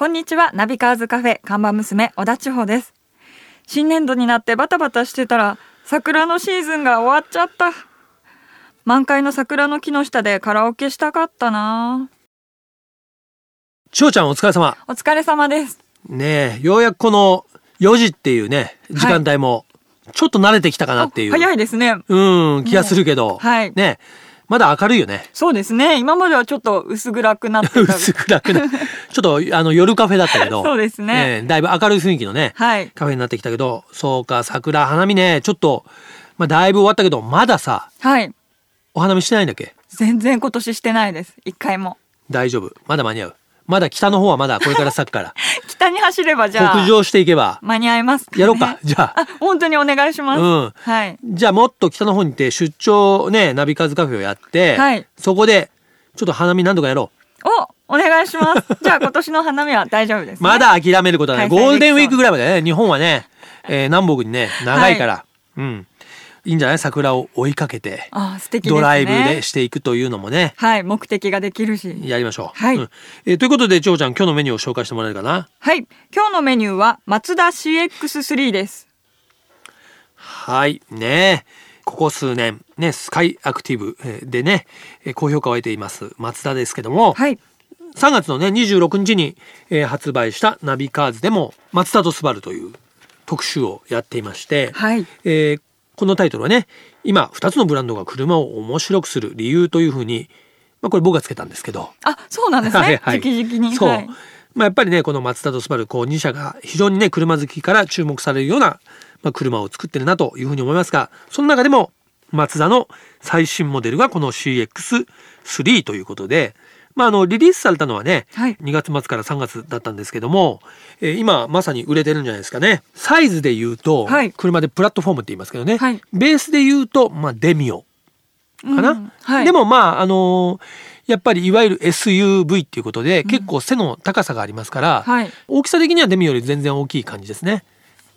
こんにちは、ナビカーズカフェ看板娘、小田千穂です。新年度になってバタバタしてたら、桜のシーズンが終わっちゃった。満開の桜の木の下でカラオケしたかったな千代ちゃんお疲れ様。お疲れ様です。ねえ、ようやくこの4時っていうね、時間帯も、ちょっと慣れてきたかなっていう。あ早いですね。うん、気がするけど。はいねえまだ明るいよね。そうですね。今まではちょっと薄暗くなってた。薄暗くな。ちょっと、あの、夜カフェだったけど。そうですねええだいぶ明るい雰囲気のね、はい。カフェになってきたけど、そうか、桜、花見ね、ちょっと、まあ、だいぶ終わったけど、まださ、はい。お花見してないんだっけ？全然今年してないです。一回も。大丈夫。まだ間に合う。まだ北の方はまだこれから咲くから。北に走ればじゃあ。北上していけば、間に合いますかね、やろうか。じゃあ。あ、本当にお願いします。うんはい。じゃあもっと北の方に行って出張ね、ナビカーズカフェをやって、はいそこでちょっと花見何度かやろお、お願いします。じゃあ今年の花見は大丈夫です、う。ね。まだ諦めることはない。ゴールデンウィークぐらいまでね、日本はね、えー南北にね、長いから、うん。いいんじゃない？桜を追いかけて、あ、素敵ね。ドライブでしていくというのもね、はい、目的ができるし。やりましょう。はいうんえーということで、ちょうちゃん、今日のメニューを紹介してもらえるかな？はい、今日のメニューは松田 CX3 です。はい。ねここ数年、ね、スカイアクティブえーでね、えー高評価を得ています、松田ですけども、はい、3月のね26日に、えー発売したナビカーズでも「松田とスバルという特集をやっていまして、はい、えーこのタイトルはね今2つのブランドが車を面白くする理由というふうに、まあ、これ僕がつけたんですけど、あ、そうなんですね。はいはい直々に。そう、はい、まあ、やっぱりねこのマツダとスバルこう2社が非常にね車好きから注目されるような、まあ、車を作ってるなというふうに思いますがその中でもマツダの最新モデルがこの CX3 ということで、まあ、あのリリースされたのはね、はい。2月末から3月だったんですけども、えー今まさに売れてるんじゃないですかね。サイズで言うと、はい。車でプラットフォームって言いますけどね、はい。ベースで言うと、まあ、デミオかな、うん。はい、でもまああのーやっぱりいわゆる SUV っていうことで、結構背の高さがありますから、はい。大きさ的にはデミより全然大きい感じですね。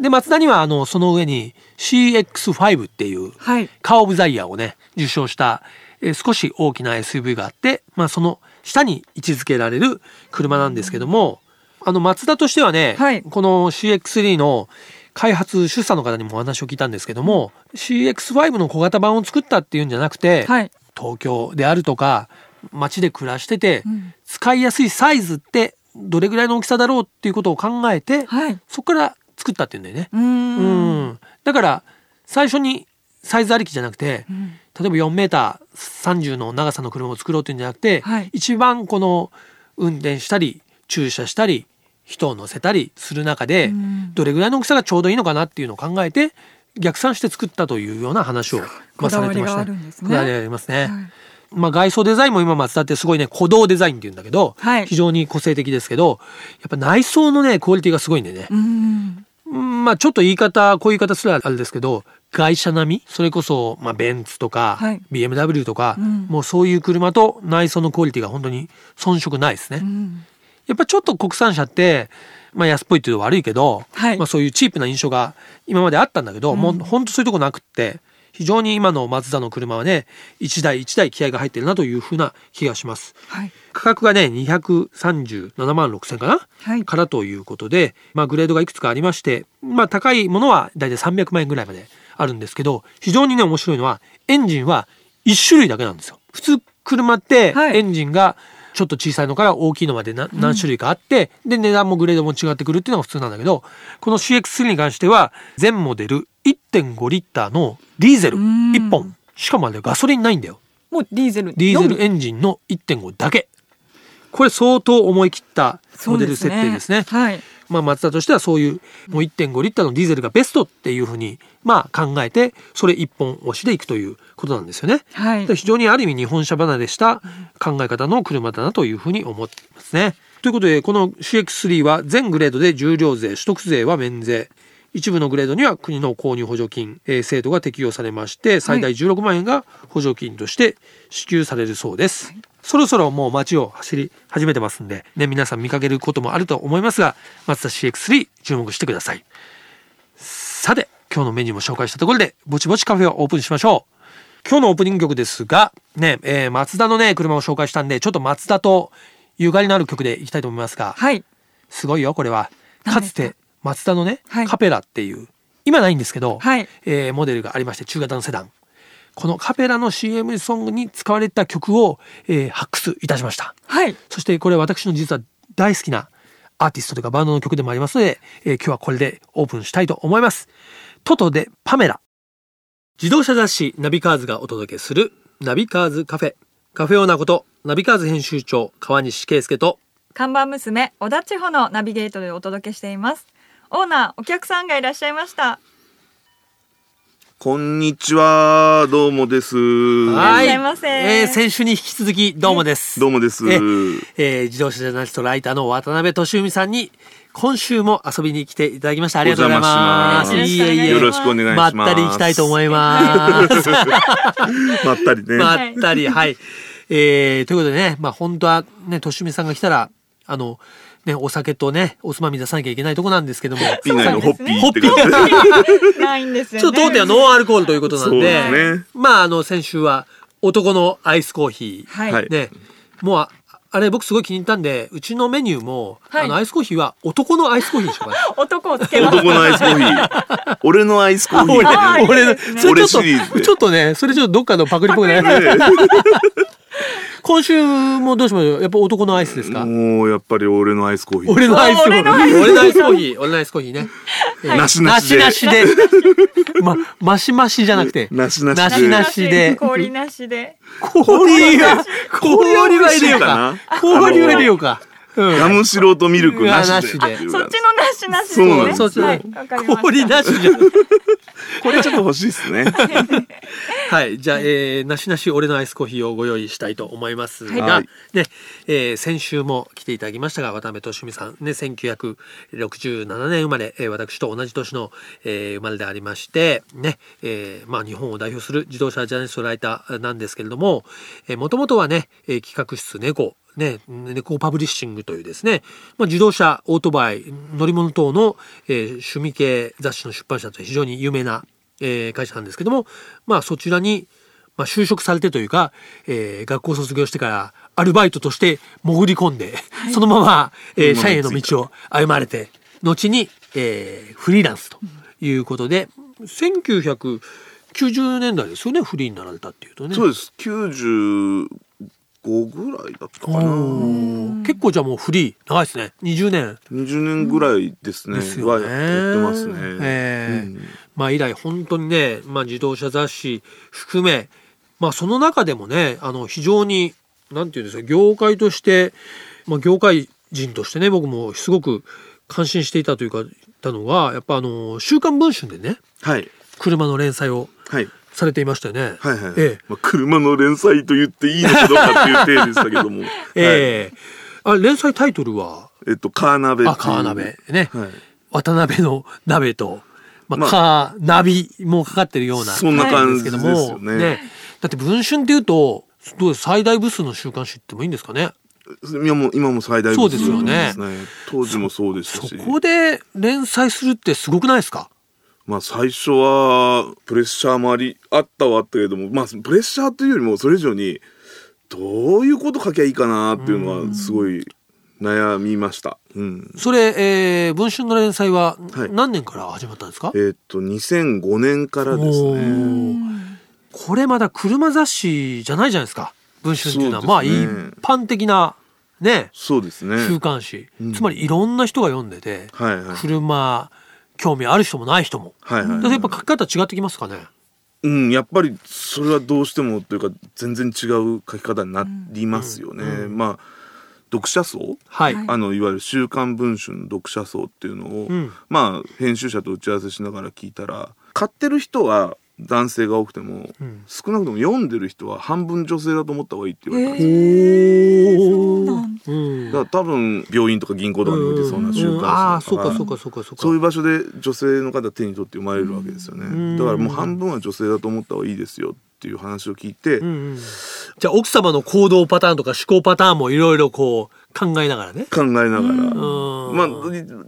でマツダにはあのその上に CX5 っていうはい、カー・オブ・ザ・イヤーをね受賞した、えー少し大きな SUV があって、まあ、その下に位置づけられる車なんですけども、あのマツダとしてはね、はい。この CX3 の開発出産の方にもお話を聞いたんですけども CX5 の小型版を作ったっていうんじゃなくて、はい、東京であるとか街で暮らしてて、うん。使いやすいサイズってどれぐらいの大きさだろうっていうことを考えて、はい。そこから作ったっていうんだよね。うん。だから最初にサイズありきじゃなくて、うん。例えば4メーター30の長さの車を作ろうっていうんじゃなくて、はい。一番この運転したり駐車したり人を乗せたりする中で、うん。どれぐらいの大きさがちょうどいいのかなっていうのを考えて逆算して作ったというような話を、まあ、されてましたこだわりがあるんですね。こだわりがありますね。はい。まあ、外装デザインも今松田ってすごいね鼓動デザインって言うんだけど、はい。非常に個性的ですけどやっぱ内装のねクオリティがすごいんでね。う、ん。うんまあちょっと言い方こういう言い方すらあれですけど外車並み？それこそ、まあ、ベンツとか、はい。BMW とか、うん。もうそういう車と内装のクオリティが本当に遜色ないですね。うん。やっぱちょっと国産車って、まあ、安っぽいっていうのは悪いけど、はい。まあ、そういうチープな印象が今まであったんだけど、もう本当そういうとこなくって非常に今のマツダの車はね一台一台気合が入ってるなというふうな気がします。はい。価格がね237万6千かな、はいからということで、まあ、グレードがいくつかありまして、まあ、高いものは大体300万円ぐらいまであるんですけど非常にね面白いのはエンジンは1種類だけなんですよ。普通車ってはいエンジンがちょっと小さいのから大きいのまでな何種類かあって、で値段もグレードも違ってくるっていうのが普通なんだけどこの CX3 に関しては全モデル1.5リッターのディーゼルうん1本しかもあれガソリンないんだよ。もうディーゼル。ディーゼルエンジンの1.5だけこれ相当思い切ったモデル設定ですねはい。まあ、マツダとしてはそういうもう1.5リッターのディーゼルがベストっていうふうにまあ考えてそれ一本押しでいくということなんですよね。はい。で非常にある意味日本車離れした考え方の車だなというふうに思っていますね。ということでこの CX3 は全グレードで重量税取得税は免税。一部のグレードには国の購入補助金、えー制度が適用されまして最大16万円が補助金として支給されるそうです、そろそろもう街を走り始めてますんで、ね、皆さん見かけることもあると思いますがマツダ CX3 注目してください。さて今日のメニューも紹介したところでぼちぼちカフェをオープンしましょう。今日のオープニング曲ですがね、えー、マツダのね車を紹介したんでちょっとマツダとゆかりのある曲でいきたいと思いますがはい。すごいよこれは。か？つてマツダのね、はい。カペラっていう今ないんですけど、はい。えーモデルがありまして中型のセダンこのカペラの CM ソングに使われた曲を、えー発掘いたしました。はい。そしてこれ私の実は大好きなアーティストというかバンドの曲でもありますので、えー今日はこれでオープンしたいと思います。トトでパメラ。自動車雑誌ナビカーズがお届けするナビカーズカフェ。カフェオーナーことナビカーズ編集長川西圭介と看板娘小田千穂のナビゲートでお届けしています。オーナーお客さんがいらっしゃいましたこんにちは、どうもです。はいえー先週に引き続きどうもです。どうもです。ええー自動車ジャーナリストライターの渡辺俊海さんに今週も遊びに来ていただきました。ありがとうございます。いえいえ。よろしくお願いしますまったり行きたいと思います。まったりね。まったり、はい。えー、ということでね、まあ本当はね、俊海さんが来たら、あの、ね、お酒とね、おつまみ出さなきゃいけないとこなんですけども、ホッピーってホ感じ。ないんですよね。ちょっと当店はノンアルコールということなんそうで、まああの、先週は男のアイスコーヒー。ね、もうああれ僕すごい気に入ったんでうちのメニューも、はい。あのアイスコーヒーは男のアイスコーヒーにしようかな。男をつけます。男のアイスコーヒー。俺のアイスコーヒー。俺のそれちょっとちょっとねそれちょっとどっかのパクリっぽくない？今週もどうしましょう？やっぱ男のアイスですか？もうやっぱり俺のアイスコーヒー。俺のアイスコーヒ俺のアイスー。俺のアイスコーヒー。俺のアイスコーヒー。ね、えーなしなしで。なしなしで。まマシマシじゃなくて。なしなしで。なしなしで。氷なしで。氷は氷は入れようか。氷は入れようか。うん。ガムシロとミルクなしで。そっちのなしなしそうなんです 氷なしじゃん。これちょっと欲しいですね。はい。じゃあ、えー、なしなし俺のアイスコーヒーをご用意したいと思いますが、はいね、えー先週も来ていただきましたが、渡辺俊美さん、ね、1967年生まれ、えー私と同じ年の、えー生まれでありまして、ね、えーまあ日本を代表する自動車ジャーナリストライターなんですけれども、えー、もともとはね、えー企画室猫、ね、猫パブリッシングというですね、まあ、自動車、オートバイ、乗り物等の、えー趣味系雑誌の出版社として非常に有名な、えー会社なんですけども、まあそちらに、まあ、就職されてというか、えー学校卒業してからアルバイトとして潜り込んで、そのまま、えー社員への道を歩まれて、後に、えーフリーランスということで、1990年代ですよね、フリーになられたっていうとね。そうです。95ぐらいだったかな。結構じゃあもうフリー長いですね20年20年ぐらいですね。ですよねはやってますね。ええうんまあ以来本当にね、まあ、自動車雑誌含め、まあ、その中でもねあの非常になんていうんですか業界として、まあ、業界人としてね僕もすごく感心していたというかたのがやっぱあの「週刊文春」でねはい。車の連載をはい。されていましたよね。はいはい。ええまあ、車の連載と言っていいのかどうかっていう体でしたけども。はいええあ連載タイトルは？えっと、カーナベあカーナベね、はい。渡辺の鍋と、まあ、まあカーナビもかかってるようなそんな感じですけども、よね。だって文春っていうとどう最大部数の週刊誌ってもいいんですかね？今も、今も最大そうですよねですね。当時もそうでしたし。そこで連載するってすごくないですか？まあ最初はプレッシャーもありあったはあったけれどもまあプレッシャーというよりもそれ以上にどういうこと書きゃいいかなっていうのはすごい悩みました。うん。それ、えー文春の連載ははい。何年から始まったんですか、えーっと2005年からですおね。ー。これまだ車雑誌じゃないじゃないですか。文春っていうのは。まあ一般的なねそうですね。週刊誌、うん。つまりいろんな人が読んでて、はいはい。車興味ある人もない人も、はいはい。だからやっぱ書き方違ってきますかね？うん、やっぱりそれはどうしてもというか全然違う書き方になりますよね。うん。まあ読者層？はい、はい。あのいわゆる「週刊文春」の読者層っていうのを、うん。まあ編集者と打ち合わせしながら聞いたら買ってる人は男性が多くても、うん。少なくとも読んでる人は半分女性だと思った方がいいって言われたんですよ。おそうなんうん。だから多分病院とか銀行とかに置いてそうな週刊誌だからああそうかそうかそうかそうか。そういう場所で女性の方手に取って読まれるわけですよね、うん。だからもう半分は女性だと思った方がいいですよっていう話を聞いて、うんうん。じゃあ奥様の行動パターンとか思考パターンもいろいろこう考えながらね。考えながら、うん。まあ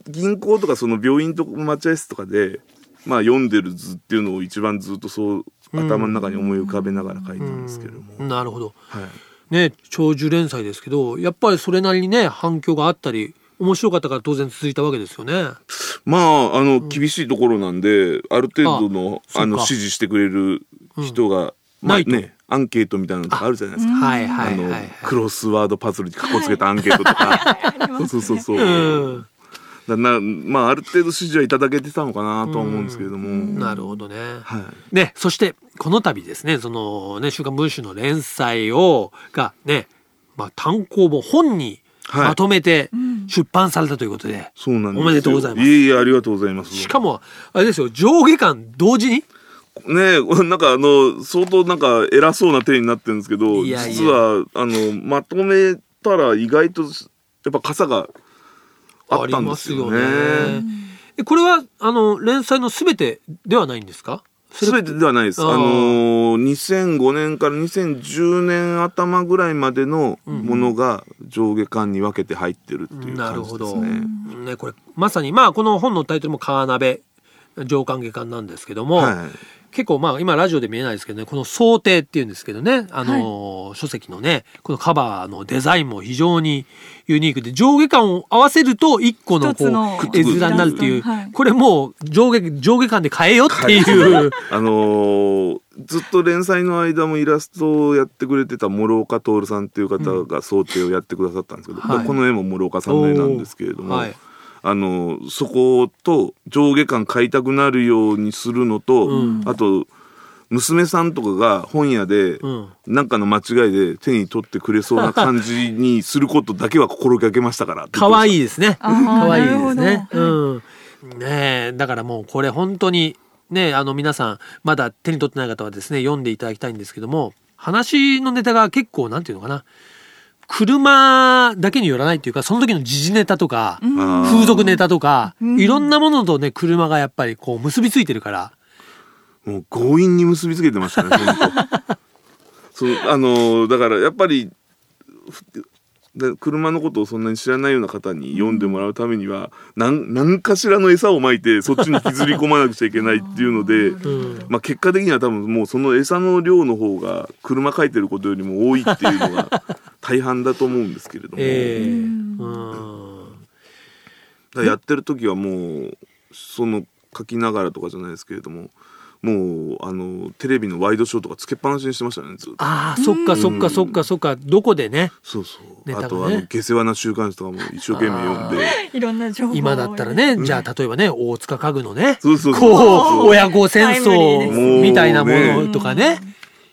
銀行とかその病院とか待合室とかでまあ読んでる図っていうのを一番ずっとそう頭の中に思い浮かべながら書いたんですけれども、うん。なるほど。はい、ね長寿連載ですけどやっぱりそれなりにね反響があったり面白かったから当然続いたわけですよね。まああの厳しいところなんで、ある程度のああの支持してくれる人が、まあないとねアンケートみたいなのとかあるじゃないですか。はいあのはいはいはい。クロスワードパズルにかこつけたアンケートとか、そうそうそう。うんだなまあある程度支持はいただけてたのかなとは思うんですけれども、なるほどね。はい。ね、そしてこの度ですね、そのね、週刊文春の連載をがね、まあ単行本本にはいまとめて出版されたということで、そうなんですよおめでとうございますいえいえありがとうございます。しかもあれですよ、上下巻同時にねえ なんかあの相当なんか偉そうな手になってるんですけどいやいや実はあのまとめたら意外とやっぱ傘があったんですよね。よこれはあの連載のすべてではないんですか？それ全てではないです。あの2005年から2010年頭ぐらいまでのものが上下巻に分けて入ってるっていうなるほど。感じですね。ねこれまさにまあこの本のタイトルも川鍋上巻下巻なんですけども、はい。結構まあ今ラジオで見えないですけどねこの想定っていうんですけどねあのー書籍のねこのカバーのデザインも非常にユニークで上下巻を合わせると一個のこう絵面になるっていう、はい。これもう上下上下巻で変えよっていう。あのーずっと連載の間もイラストをやってくれてた諸岡徹さんっていう方が想定をやってくださったんですけど、はい。この絵も諸岡さんの絵なんですけれども、はいあのーそこと上下感買いたくなるようにするのと、うんあと娘さんとかが本屋でうんなんかの間違いで手に取ってくれそうな感じにすることだけは心がけましたから 可愛いいですね。可愛いですなね。うん。ねえ、だからもうこれ本当にね、あの皆さんまだ手に取ってない方はですね、読んでいただきたいんですけども、話のネタが結構なんていうのかな。車だけによらないっていうか、その時の時事ネタとか、風俗ネタとか、うん。いろんなものとね、車がやっぱりこう結びついてるから、もう強引に結びつけてましたね そうあのーだからやっぱりふで車のことをそんなに知らないような方に読んでもらうためには何何かしらの餌をまいてそっちに引きずり込まなくちゃいけないっていうので、うん。まあ、結果的には多分もうその餌の量の方が車描いてることよりも多いっていうのが 大半だと思うんですけれども、ええうんうん。だやってる時はもうその書きながらとかじゃないですけれどももうあのテレビのワイドショーとかつけっぱなしにしてましたねずっと。ああ、そっかそっかそっかそっか、どこでね、そうそう、ネタがね。あとあの下世話な週刊誌とかも一生懸命読んで。いろんな情報を今だったらね、じゃあ例えばね大塚家具のねそうそうそう。こう親子戦争みたいなものとかね。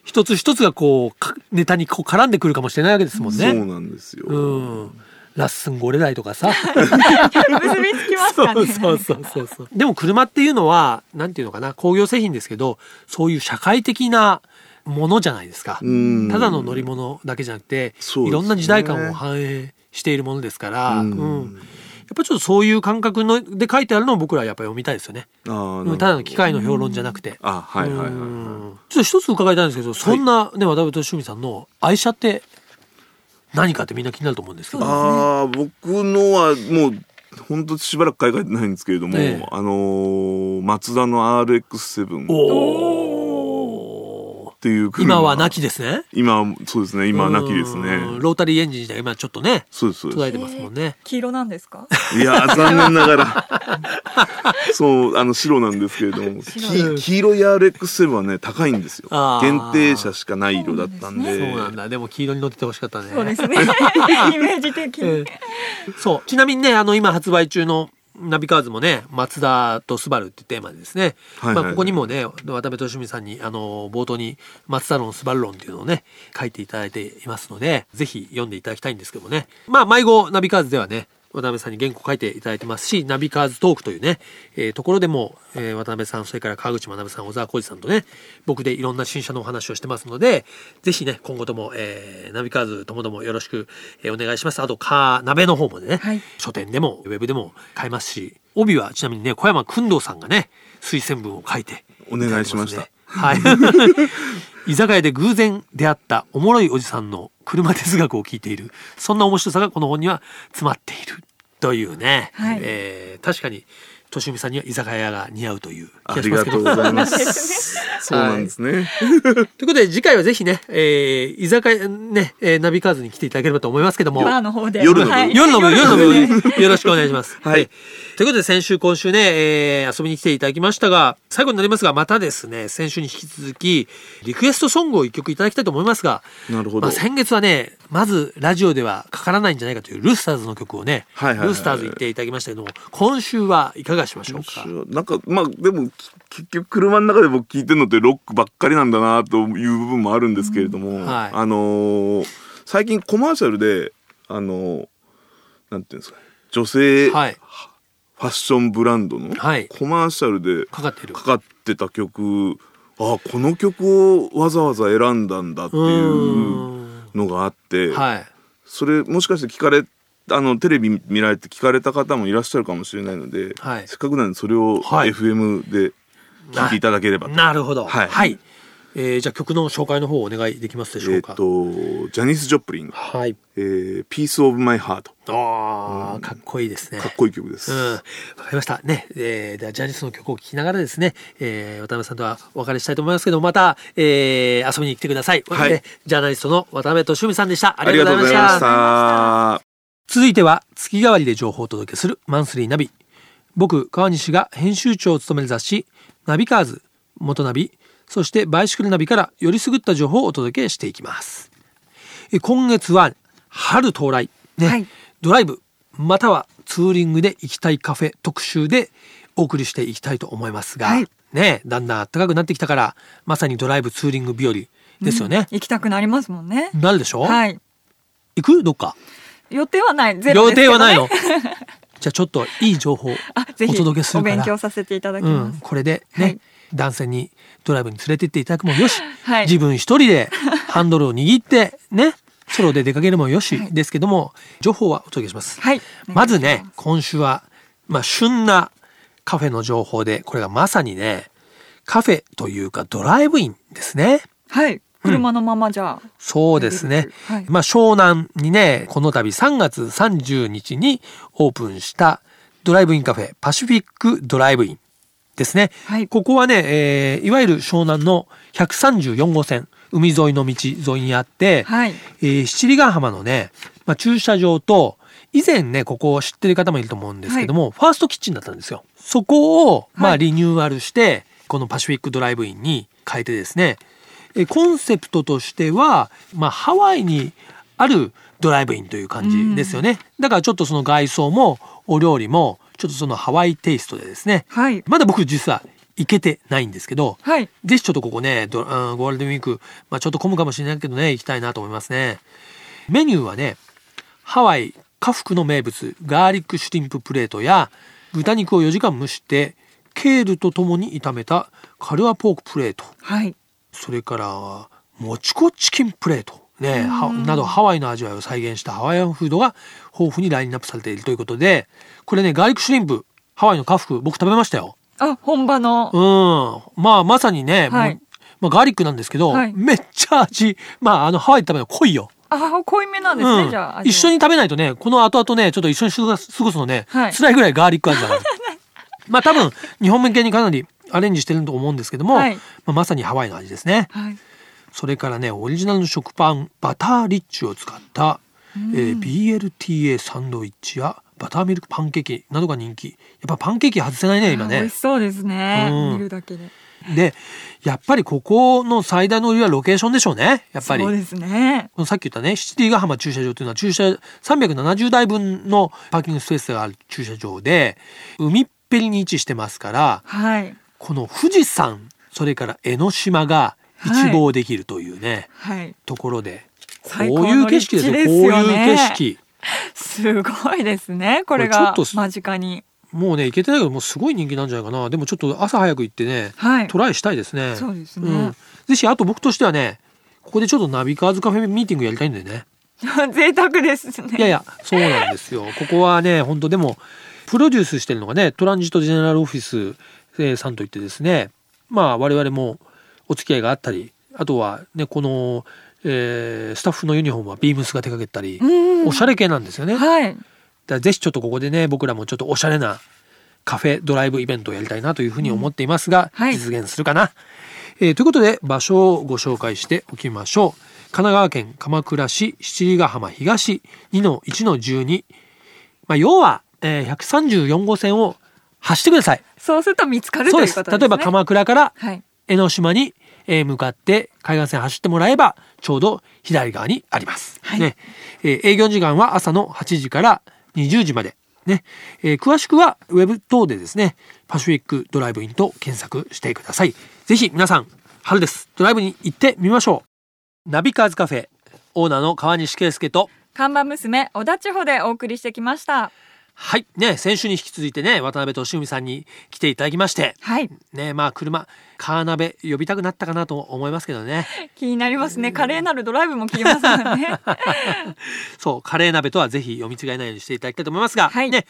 一つ一つがこうかネタにこう絡んでくるかもしれないわけですもんそうね。なんですよ、うんラッスンゴレダイとかさ。結びつきますかね。そうそうそうそうでも車っていうのはなんていうのかな。工業製品ですけどそういう社会的なものじゃないですか。うん。ただの乗り物だけじゃなくて、ね。いろんな時代感を反映しているものですから、うん。うん。やっぱちょっとそういう感覚ので書いてあるのを僕らはやっぱ読みたいですよね。ただの機械の評論じゃなくて。あはいはいはいはい、うん。ちょっと一つ伺いたいんですけど、そんなね渡辺俊美さんの愛車って何かってみんな気になると思うんですけど。ああ僕のはもう本当しばらく買い替えてないんですけれども、ええ。あのーマツダの RX7 っおーていう車今は亡きですね。今そうですね。今は亡きですうん。ねロータリーエンジン自体今ちょっとねそうですそうで途絶えてますもんね。黄色なんですか？すいやー残念ながら。そうあの白なんですけれども。黄色い RX7 はね高いんですよ。限定車しかない色だったんで。そうなんだ。でも黄色に乗っててほしかったね。そうですね。イメージ的に、ええそう。ちなみにね、あの、今発売中のナビカーズもね、マツダとスバルっていうテーマでですね、はいはいまあ、ここにもね、渡辺俊美さんに、あの、冒頭に、マツダ論、スバル論っていうのをね、書いていただいていますので、ぜひ読んでいただきたいんですけどもね。まあ、迷子ナビカーズではね、渡辺さんに原稿書いていただいてますし、ナビカーズトークというね、えーところでも、えー渡辺さん、それから川口学さん、小沢浩二さんとね、僕でいろんな新車のお話をしてますので、ぜひね、今後とも、えーナビカーズともどもよろしく、えーお願いします。あと、カーナベの方もね、はい。書店でもウェブでも買えますし、帯はちなみにね、小山君堂さんがね、推薦文を書いてお願いしましたはい。居酒屋で偶然出会ったおもろいおじさんの車哲学を聞いている。そんな面白さがこの本には詰まっている。というね。はいえー確かに、としみさんには居酒屋が似合うというあ気がしますけどりがとうございます。そうなんですね。ということで次回はぜひね、えー、居酒屋ね、えーナビカーズに来ていただければと思いますけどもバーの方で。夜の部はい夜の部、夜の部でよろしくお願いします。はいということで先週今週ね、えー遊びに来ていただきましたが、最後になりますが、またですね、先週に引き続き、リクエストソングを一曲いただきたいと思いますが、なるほど。まあ、先月はね、まずラジオではかからないんじゃないかというルースターズの曲をね、はいはいはいルースターズ言っていただきましたけども、今週はいかがしましょうか？なんかまあでもき結局車の中で僕聞いてるのってロックばっかりなんだなという部分もあるんですけれども、はいあのー最近コマーシャルであのーなんていうんですかね女性フはい。ァッションブランドのはいコマーシャルでかかっている。かかってた曲あこの曲をわざわざ選んだんだっていうのがあって、はい。それもしかして聞かれあのテレビ見られて聞かれた方もいらっしゃるかもしれないので、はいせっかくなんでそれをはい FM で聞いていただければと。なるほど。はいえーじゃあ曲の紹介の方お願いできますでしょえっ、うか？とジャニス・ジョプリンがはい。「えー、ピース・オブ・マイ・ハートああ、かっこいいです」ね。かっこいい曲です。うん、わかりました。ね、えー、ではジャニスの曲を聴きながらですね、えー、渡辺さんとはお別れしたいと思いますけど、また、えー、遊びに来てください。はいでジャーナリストの渡辺俊美さんでした。あありがとうございました。続いては月替わりで情報をお届けするマンスリーナビ僕川西が編集長を務める雑誌ナビカーズ元ナビそしてバイシクルナビからよりすぐった情報をお届けしていきます。え今月は春到来、ね。はい。ドライブまたはツーリングで行きたいカフェ特集でお送りしていきたいと思いますが、はい。ねだんだん暖かくなってきたからまさにドライブツーリング日和ですよね、行きたくなりますもんね。なるでしょ、はい。行く？どっか？予定はない。ゼロ予定はないの？じゃあちょっといい情報あ、ぜひお届けするから。お勉強させていただきうん、ます。これでね、はい男性にドライブに連れてっていただくもよし、はい。自分一人で ハンドルを握ってねソロで出かけるもよしはいですけども、情報はお届けします、はい。まずね今週は、まあ、旬なカフェの情報でこれがまさにねカフェというかドライブインですね。はい。車のままじゃ。あ。そうですね。はい。まあ湘南にね、この度3月30日にオープンしたドライブインカフェパシフィックドライブインですね。はいここはね、えーいわゆる湘南の134号線海沿いの道沿いにあって、はい。えー七里ヶ浜のね、まあ、駐車場と以前ねここを知ってる方もいると思うんですけども、ファーストキッチンだったんですよ。そこを、まあ、はいリニューアルしてこのパシフィックドライブインに変えてですねえーコンセプトとしては、まあ、ハワイにあるドライブインという感じですよね。だからちょっとその外装もお料理もちょっとそのハワイテイストでですねはい。まだ僕実は行けてないんですけど、はい。ぜひちょっとここね、ドうんゴールデンウィーク、まあ、ちょっと混むかもしれないけどね、行きたいなと思いますね。メニューはね、ハワイ、家福の名物、ガーリックシュリンププレートや、豚肉を4時間蒸して、ケールとともに炒めたカルアポークプレート、はい。それから、もちこチキンプレート、ね、はなどハワイの味わいを再現したハワイアンフードが豊富にラインナップされているということで、これね、ガーリックシュリンプ、ハワイの家福、僕食べましたよ。あ、本場の。うん。まあ、まさにね、はいまあ、ガーリックなんですけど、はいめっちゃ味、まあ、あの、ハワイで食べるの濃いよ。あ、濃いめなんですね、うんじゃあ。一緒に。に食べないとね、この後々ね、ちょっと一緒に過ごす過ごすのね、はい辛いぐらいガーリック味だから。まあ、多分、日本向けにかなりアレンジしてると思うんですけども、はいまあ、まさにハワイの味ですね。はい。それからね、オリジナルの食パン、バターリッチを使った、えー BLTA サンドイッチやバターミルクパンケーキなどが人気。やっぱパンケーキ外せないね、今ねあ美味し。そうですね。うん見るだけで。でやっぱりここの最大の売りはロケーションでしょうねやっぱりそうですね。さっき言ったね七里ヶ浜駐車場というのは駐車370台分のパーキングスペースがある駐車場で海っぺりに位置してますからはい。この富士山それから江ノ島が一望できるというね、はい。ところでこういう景色ですよこういう景色すごいですね。これがちょっと間近に。もうね行けてないけどもうすごい人気なんじゃないかなでもちょっと朝早く行ってねはい。トライしたいですね。そうですねんぜひあと僕としてはね、ここでちょっとナビカーズカフェミーティングやりたいんでね。贅沢ですね。いやいや、そうなんですよ。ここはね、本当でも、プロデュースしてるのがね、トランジットジェネラルオフィスえーさんといってですね、まあ我々もお付き合いがあったり、あとはね、この、えースタッフのユニフォームはビームスが手掛けたり、うん。おしゃれ系なんですよね。はい。らぜひちょっとここでね、僕らもちょっとおしゃれなカフェドライブイベントをやりたいなというふうに思っていますが、はい実現するかな、えーということで場所をご紹介しておきましょう神奈川県鎌倉市七里ヶ浜東2-1-12まあ要は、えー134号線を走ってくださいそうすると見つかるということですね。例えば鎌倉からはい。江ノ島にえー向かって海岸線走ってもらえばちょうど左側にあります。はいねえー営業時間は朝の8時から20時まで。ねえー詳しくはウェブ等でですねパシフィックドライブインと検索してください。ぜひ皆さん春ですドライブに行ってみましょう。ナビカーズカフェオーナーの川西圭介と看板娘小田地方でお送りしてきました。はいね先週に引き続いてね渡辺俊文さんに来ていただきましてはい。ねまあ車カーナベ呼びたくなったかなと思いますけどね。気になりますね。華麗なるドライブも聞きますからね。そう、カレー鍋とはぜひ読み違えないようにしていただきたいと思いますが、はいね、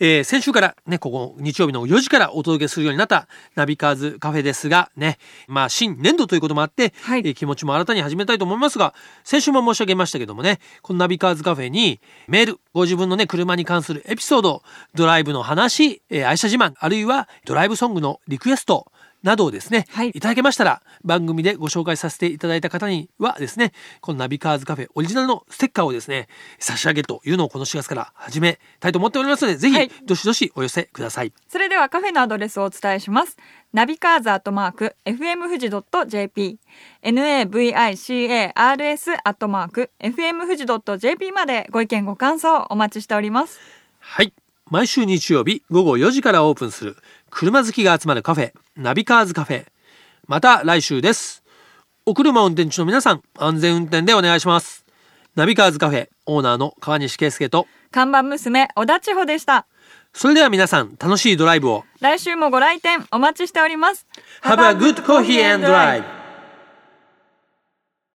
えー先週からね、ここ日曜日の4時からお届けするようになったナビカーズカフェですが、ね、まあ新年度ということもあって、はいえー気持ちも新たに始めたいと思いますが、先週も申し上げましたけどもね、このナビカーズカフェにメール、ご自分のね、車に関するエピソード、ドライブの話、えー愛車自慢、あるいはドライブソングのリクエスト、などをですね、はいいただけましたら番組でご紹介させていただいた方にはですねこのナビカーズカフェオリジナルのステッカーをですね差し上げるというのをこの4月から始めたいと思っておりますのでぜひ、はいどしどしお寄せくださいそれではカフェのアドレスをお伝えします。ナビカーズアットマーク FM 富士 .jp navicars アットマーク FM 富士 .jp までご意見ご感想お待ちしております。はい。毎週日曜日午後4時からオープンする車好きが集まるカフェナビカーズカフェ。また来週です。お車運転中の皆さん安全運転でお願いします。ナビカーズカフェオーナーの川西圭介と看板娘小田千穂でした。それでは皆さん楽しいドライブを。来週もご来店お待ちしております。Have a good coffee and drive